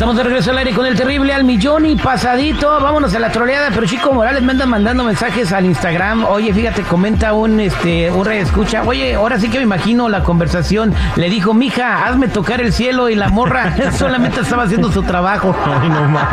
Estamos de regreso al aire con el terrible al millón y pasadito. Vámonos a la troleada, pero Chico Morales me anda mandando mensajes al Instagram. Oye, fíjate, comenta un este un escucha. Oye, ahora sí que me imagino la conversación. Le dijo, mija, hazme tocar el cielo y la morra solamente estaba haciendo su trabajo. Ay, no más.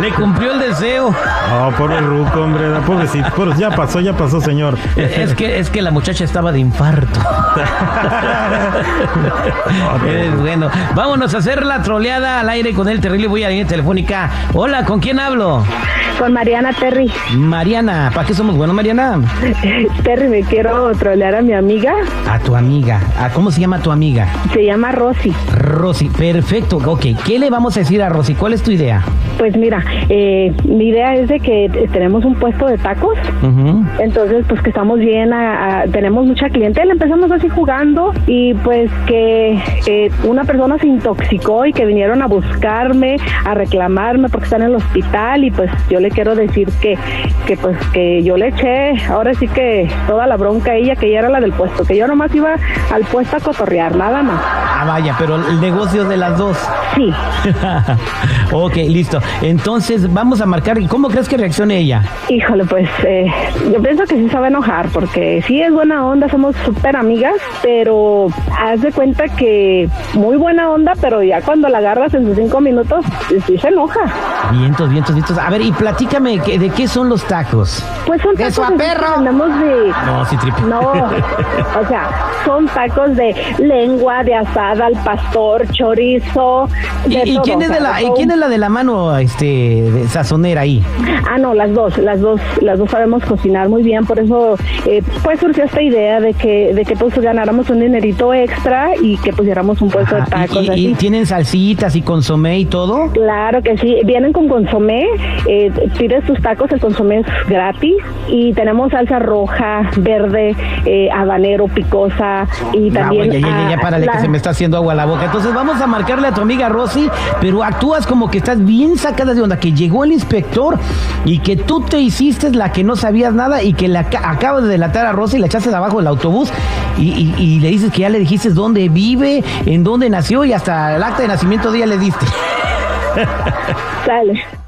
Le cumplió el deseo. Oh, pobre Ruco, hombre. Pobrecito. Ya pasó, ya pasó, señor. Es que, es que la muchacha estaba de infarto. Es bueno, vámonos a hacer la troleada al aire con el terrible. Voy a la línea telefónica. Hola, ¿con quién hablo? Con Mariana Terry. Mariana, ¿para qué somos buenos, Mariana? Terry, me quiero trolear a mi amiga. A tu amiga. ¿A cómo se llama tu amiga? Se llama Rosy. Rosy, perfecto. Ok, ¿qué le vamos a decir a Rosy? ¿Cuál es tu idea? Pues mira, eh, mi idea es de que tenemos un puesto de tacos. Entonces, pues que estamos bien, a- a- tenemos mucha clientela, empezamos así jugando y pues que eh, una persona se intoxicó y que vinieron a a reclamarme porque están en el hospital y pues yo le quiero decir que, que pues que yo le eché, ahora sí que toda la bronca a ella, que ella era la del puesto, que yo nomás iba al puesto a cotorrear, nada más. Ah, vaya, pero el negocio de las dos. Sí, ok, listo. Entonces, vamos a marcar. ¿Cómo crees que reaccione ella? Híjole, pues eh, yo pienso que sí se va a enojar porque sí es buena onda, somos súper amigas, pero haz de cuenta que muy buena onda, pero ya cuando la agarras en sus cinco minutos, sí se enoja. Vientos, vientos, vientos. A ver, y platícame, ¿qué- ¿de qué son los tacos? Pues son ¡De tacos su así que perro! de... No, sí, triple. No, o sea, son tacos de lengua, de asada al pastor, chorizo. ¿Y, de y todo, quién o es de la, y quién es la de la mano este, de sazonera ahí? Ah, no, las dos, las dos, las dos sabemos cocinar muy bien, por eso eh, pues surgió esta idea de que, de que pues ganáramos un dinerito extra y que pusiéramos un puesto Ajá, de tacos y, y- así. y tienen salsitas y consomé y todo? Claro que sí, vienen con consomé, eh, pides tus tacos, el consomé es gratis y tenemos salsa roja, verde, eh, habanero, picosa y Ah, también... ya, ya, ya, ya, párale, la- que se me está haciendo agua a la boca. Entonces vamos a marcarle a tu amiga Rosy, pero actúas como que estás bien sacada de onda, que llegó el inspector y que tú te hiciste la que no sabías nada y que aca- acabas de delatar a Rosy y la echaste abajo del autobús y, y- y le dices que ya le dijiste dónde vive, en dónde nació y hasta el acta de nacimiento de ella le diste. Sale.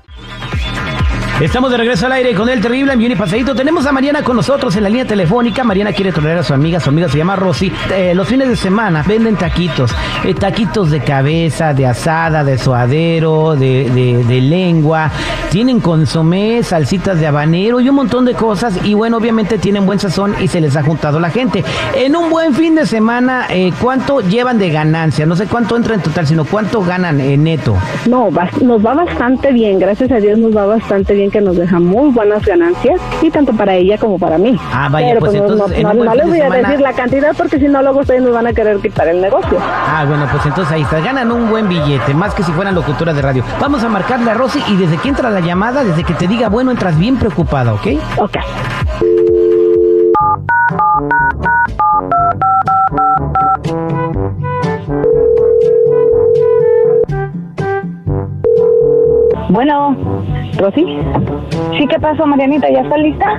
Estamos de regreso al aire con el terrible millón y pasadito. Tenemos a Mariana con nosotros en la línea telefónica. Mariana quiere traer a su amiga, su amiga se llama Rosy. Eh, los fines de semana venden taquitos, eh, taquitos de cabeza, de asada, de suadero, de, de- lengua. Tienen consomé, salsitas de habanero y un montón de cosas. Y bueno, obviamente tienen buen sazón y se les ha juntado la gente. En un buen fin de semana, eh, ¿cuánto llevan de ganancia? No sé cuánto entra en total, sino cuánto ganan en neto. No, nos va bastante bien, gracias a Dios nos va bastante bien que nos deja muy buenas ganancias y tanto para ella como para mí. Ah, vaya, Pero pues no- entonces, en no, les voy a decir la cantidad porque si no luego ustedes nos van a querer quitar el negocio. Ah, bueno, pues entonces ahí está. Ganan un buen billete, más que si fueran locutora de radio. Vamos a marcarle a Rosy y desde que entra la llamada, desde que te diga bueno, entras bien preocupada, ¿ok? Ok. Bueno, ¿Rosy? ¿sí qué pasó, Marianita? ¿Ya está lista?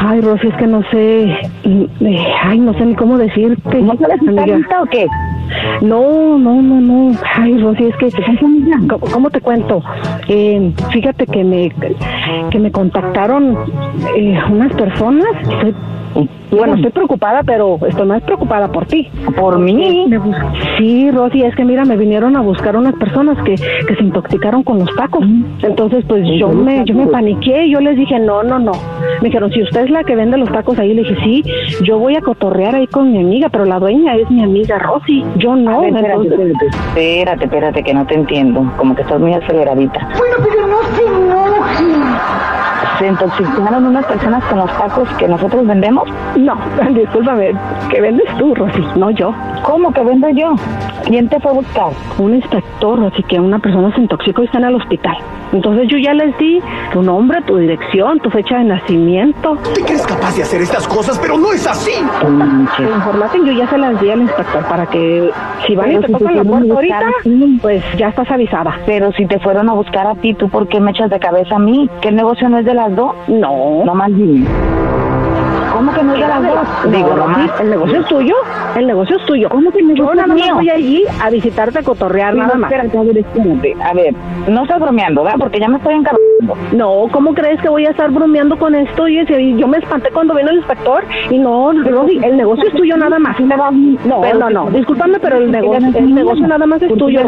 Ay, Rosy, es que no sé, eh, ay, no sé ni cómo decirte. ¿No sabes si está lista o qué? No, no, no, no. Ay, Rosy, es que, ¿cómo, cómo te cuento? Eh, fíjate que me, que me contactaron eh, unas personas. Estoy, bueno, estoy preocupada, pero estoy más preocupada por ti. ¿Por mí? Sí, Rosy, es que mira, me vinieron a buscar unas personas que, que se intoxicaron con los tacos. Entonces, pues yo me, yo me paniqué y yo les dije, no, no, no. Me dijeron, si usted es la que vende los tacos ahí, le dije, sí, yo voy a cotorrear ahí con mi amiga, pero la dueña es mi amiga Rosy. Yo no. Ver, espérate, entonces- espérate, espérate, espérate, que no te entiendo. Como que estás muy aceleradita. Bueno, pero no se enoje. ¿Se intoxicaron unas personas con los tacos que nosotros vendemos? No, discúlpame, ¿qué vendes tú, Rosy? No yo. ¿Cómo que vendo yo? ¿Quién te fue a buscar? Un inspector, así que una persona se intoxicó y está en el hospital. Entonces yo ya les di tu nombre, tu dirección, tu fecha de nacimiento. Te crees capaz de hacer estas cosas, pero no es así. La información yo ya se las di al inspector para que si van y te si tocan la puerta a ahorita, buscar a ti. pues ya estás avisada. Pero si te fueron a buscar a ti, ¿tú por qué me echas de cabeza a mí? ¿Que el negocio no es de las dos? No, No más dime. ¿Cómo que no es de las dos? Digo, Rosy, el negocio es tuyo, el negocio es tuyo. ¿Cómo que el negocio Yo nada más voy allí a visitarte, a cotorrear, nada más. Espérate, a ver, espérate. A ver, no estás bromeando, ¿verdad? Porque ya me estoy encargando. No, ¿cómo crees que voy a estar bromeando con esto? Y si yo me espanté cuando vino el inspector y no, Rosy, el negocio es tuyo nada más. No, pero no, no, discúlpame, pero el negocio, el negocio nada más es tuyo.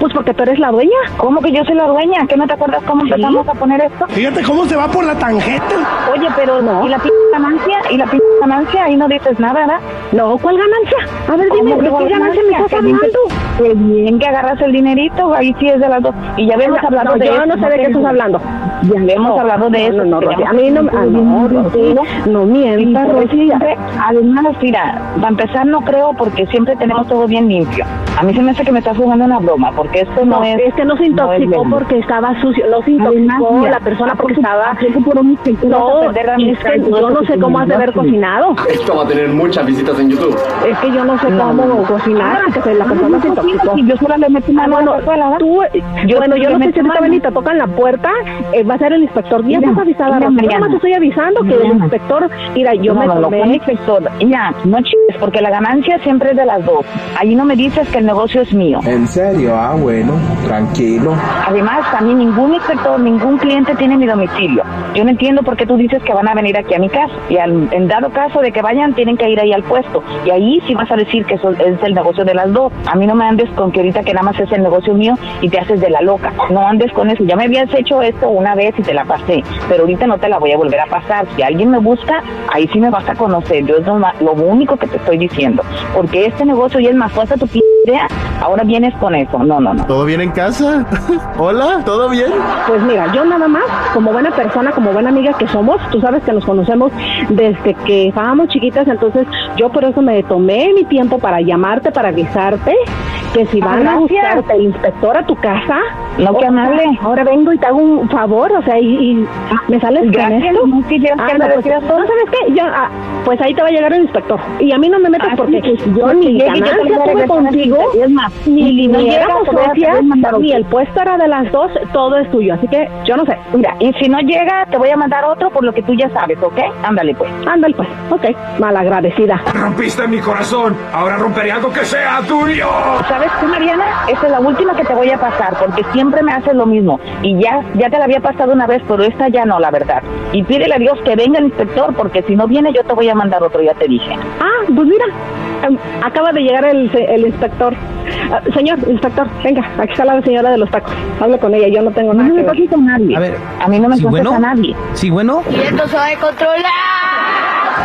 Pues porque tú eres la dueña. ¿Cómo que yo soy la dueña? ¿Qué no te acuerdas cómo empezamos a poner esto? Fíjate cómo se va por la tangente. Oye, pero No. ¿y la p ganancia? ¿Y la p ganancia? Ahí no dices nada, ¿verdad? No, ¿cuál ganancia? A ver, dime, ¿Cómo ¿de que qué ganancia me estás hablando? Pues bien que agarras el dinerito, ahí sí es de las dos. Y ya habíamos No, hablado no, de yo eso. no sé de qué estás hablando. Ya habíamos No, hablado de eso. No, no, Rosy, a mí no, ah, no, Rosy, no mientas, Rosy. Además, mira, para empezar no creo porque siempre tenemos todo bien limpio. A mí se me hace que me estás jugando una broma porque esto no, es... es que no se intoxicó porque estaba sucio, no se intoxicó la persona porque ¿a poco- estaba... No, es que yo no sé cómo has de haber tenías? Cocinado. Esto va a tener muchas visitas en YouTube. Es que yo no sé No, cómo no, no. cocinar, que se- la Ah, persona no se cocinas, intoxicó. y yo solo le meto Ah, mano tú, Yo bueno, yo no sé si ahorita ven y te tocan la puerta, eh, va a ser el inspector. Ya estás avisada. Yo nomás te estoy avisando que el inspector, mira, yo no, me no, no, tomé... con inspector. Ya, no chingues, porque la ganancia siempre es de las dos. Ahí no me dices que el negocio es mío. ¿En serio? Ah, bueno, tranquilo. Además, también ningún inspector, ningún cliente tiene mi domicilio. Yo no entiendo por qué tú dices que van a venir aquí a mi casa. Y al- en dado caso de que vayan, tienen que ir ahí al puesto. Y ahí sí vas a decir que es el negocio de las dos. A mí no me andes con que ahorita que nada más es el negocio mío y te haces de la loca. No andes con eso. Ya me habías hecho esto una vez y te la pasé. Pero ahorita no te la voy a volver a pasar. Si alguien me busca, ahí sí me vas a conocer. Yo es lo, lo único que te estoy diciendo. Porque este negocio ya es más fuerte tu p idea. Ahora vienes con eso. No, no, no. ¿Todo bien en casa? Hola, ¿todo bien? Pues mira, yo nada más, como buena persona, como buena amiga que somos, tú sabes que nos conocemos desde que estábamos chiquitas, entonces yo por eso me tomé mi tiempo para llamarte, para avisarte que si Ah, van a buscarte el inspector a tu casa, No, qué o- amable. Ahora vengo y te hago un favor, o sea, y, y me sales con Gracias, esto. no que Ah, no, pues, todo. no, ¿sabes qué? Yo, ah, pues ahí te va a llegar el inspector. Y a mí no me metas porque sí, pues, yo porque ni ganancia tuve contigo, el- es más, ni, no a socias, ni el puesto era de las dos, todo es tuyo. Así que yo no sé. Mira, y si no llega, te voy a mandar otro por lo que tú ya sabes, ¿ok? Ándale, pues. Ándale pues, ok, malagradecida. Rompiste mi corazón. Ahora romperé algo que sea tuyo. ¿Sabes qué, Mariana? Esta es la última que te voy a pasar, porque siempre me haces lo mismo. Y ya, ya te la había pasado una vez, pero esta ya no, la verdad. Y pídele a Dios que venga el inspector, porque si no viene, yo te voy a mandar otro, ya te dije. Ah, pues mira, em, acaba de llegar el, el inspector. Ah, señor, inspector, venga, aquí está la señora de los tacos. Hable con ella, yo no tengo No nada me que ver. a nadie. A ver, a mí no me sí, toques bueno. a nadie. Sí, bueno.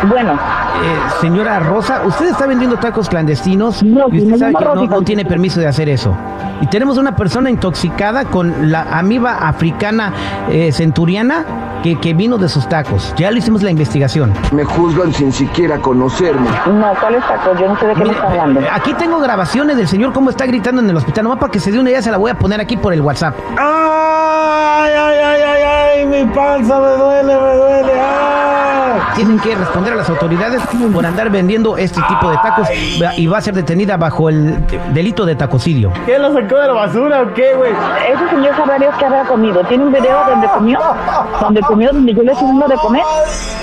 Bueno, Eh, señora Rosa, usted está vendiendo tacos clandestinos No, y usted sabe que no, tiene permiso de hacer eso. Y tenemos una persona intoxicada con la amiba africana eh, centuriana que, que vino de sus tacos. Ya le hicimos la investigación. Me juzgan sin siquiera conocerme. no, ¿cuál es taco? Yo no sé de qué me está hablando. eh, aquí tengo grabaciones del señor cómo está gritando en el hospital. Nomás para que se dé una idea, se la voy a poner aquí por el WhatsApp. ¡Ay, ay, ay, ay, ay! Mi panza me duele, me duele. ¡Ah! Tienen que responder a las autoridades por andar vendiendo este tipo de tacos y va a ser detenida bajo el delito de tacocidio. ¿Qué lo sacó de la basura o qué, güey? Ese señor sabrá Dios que habrá comido. ¿Tiene un video donde comió? ¿Donde comió? ¿Donde yo le estoy dando de comer?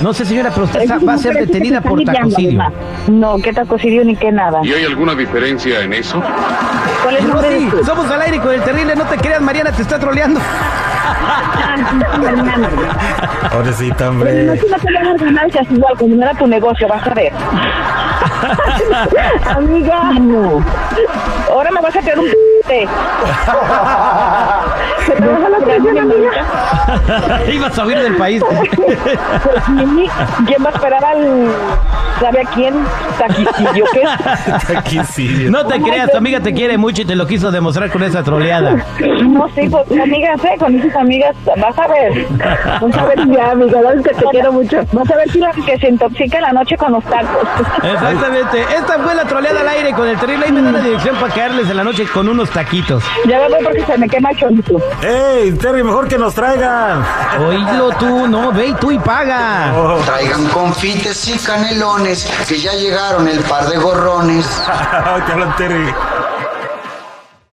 No sé, señora, pero usted va a ser detenida por tacocidio. No, ¿qué tacocidio ni qué nada? ¿Y hay alguna diferencia en eso? ¿Cuál es el nombre somos al aire con el terrible, no te creas, Mariana te está troleando. Pobrecita, Pero hombre. no, si no te das ganancias igual, no era tu negocio, vas a ver. Amiga. No. Ahora me vas a traer un p***te. ¿Se te baja la presión, amiga? Ibas a huir del país. Pues, Mimi, ¿quién va a esperar al... ¿Sabe a quién? Taquitillo, ¿qué? Sí. No te creas, tu amiga te quiere mucho y te lo quiso demostrar con esa troleada. No, sí, pues amigas, ¿eh? Con esas amigas, vas a ver. Vas a ver Ya, amiga, que te quiero mucho. Vas a ver si la que se intoxica en la noche con los tacos. Exactamente. Esta fue la troleada al aire con el terrible. Ahí me da la dirección para caerles en la noche con unos taquitos. Ya me voy porque se me quema el chorizo. ¡Ey, Terry, mejor que nos traigan! Oílo tú, no, ve y tú y paga. Traigan confites y canelones, que ya llegaron el par de gorrones. Te hablan, Terry.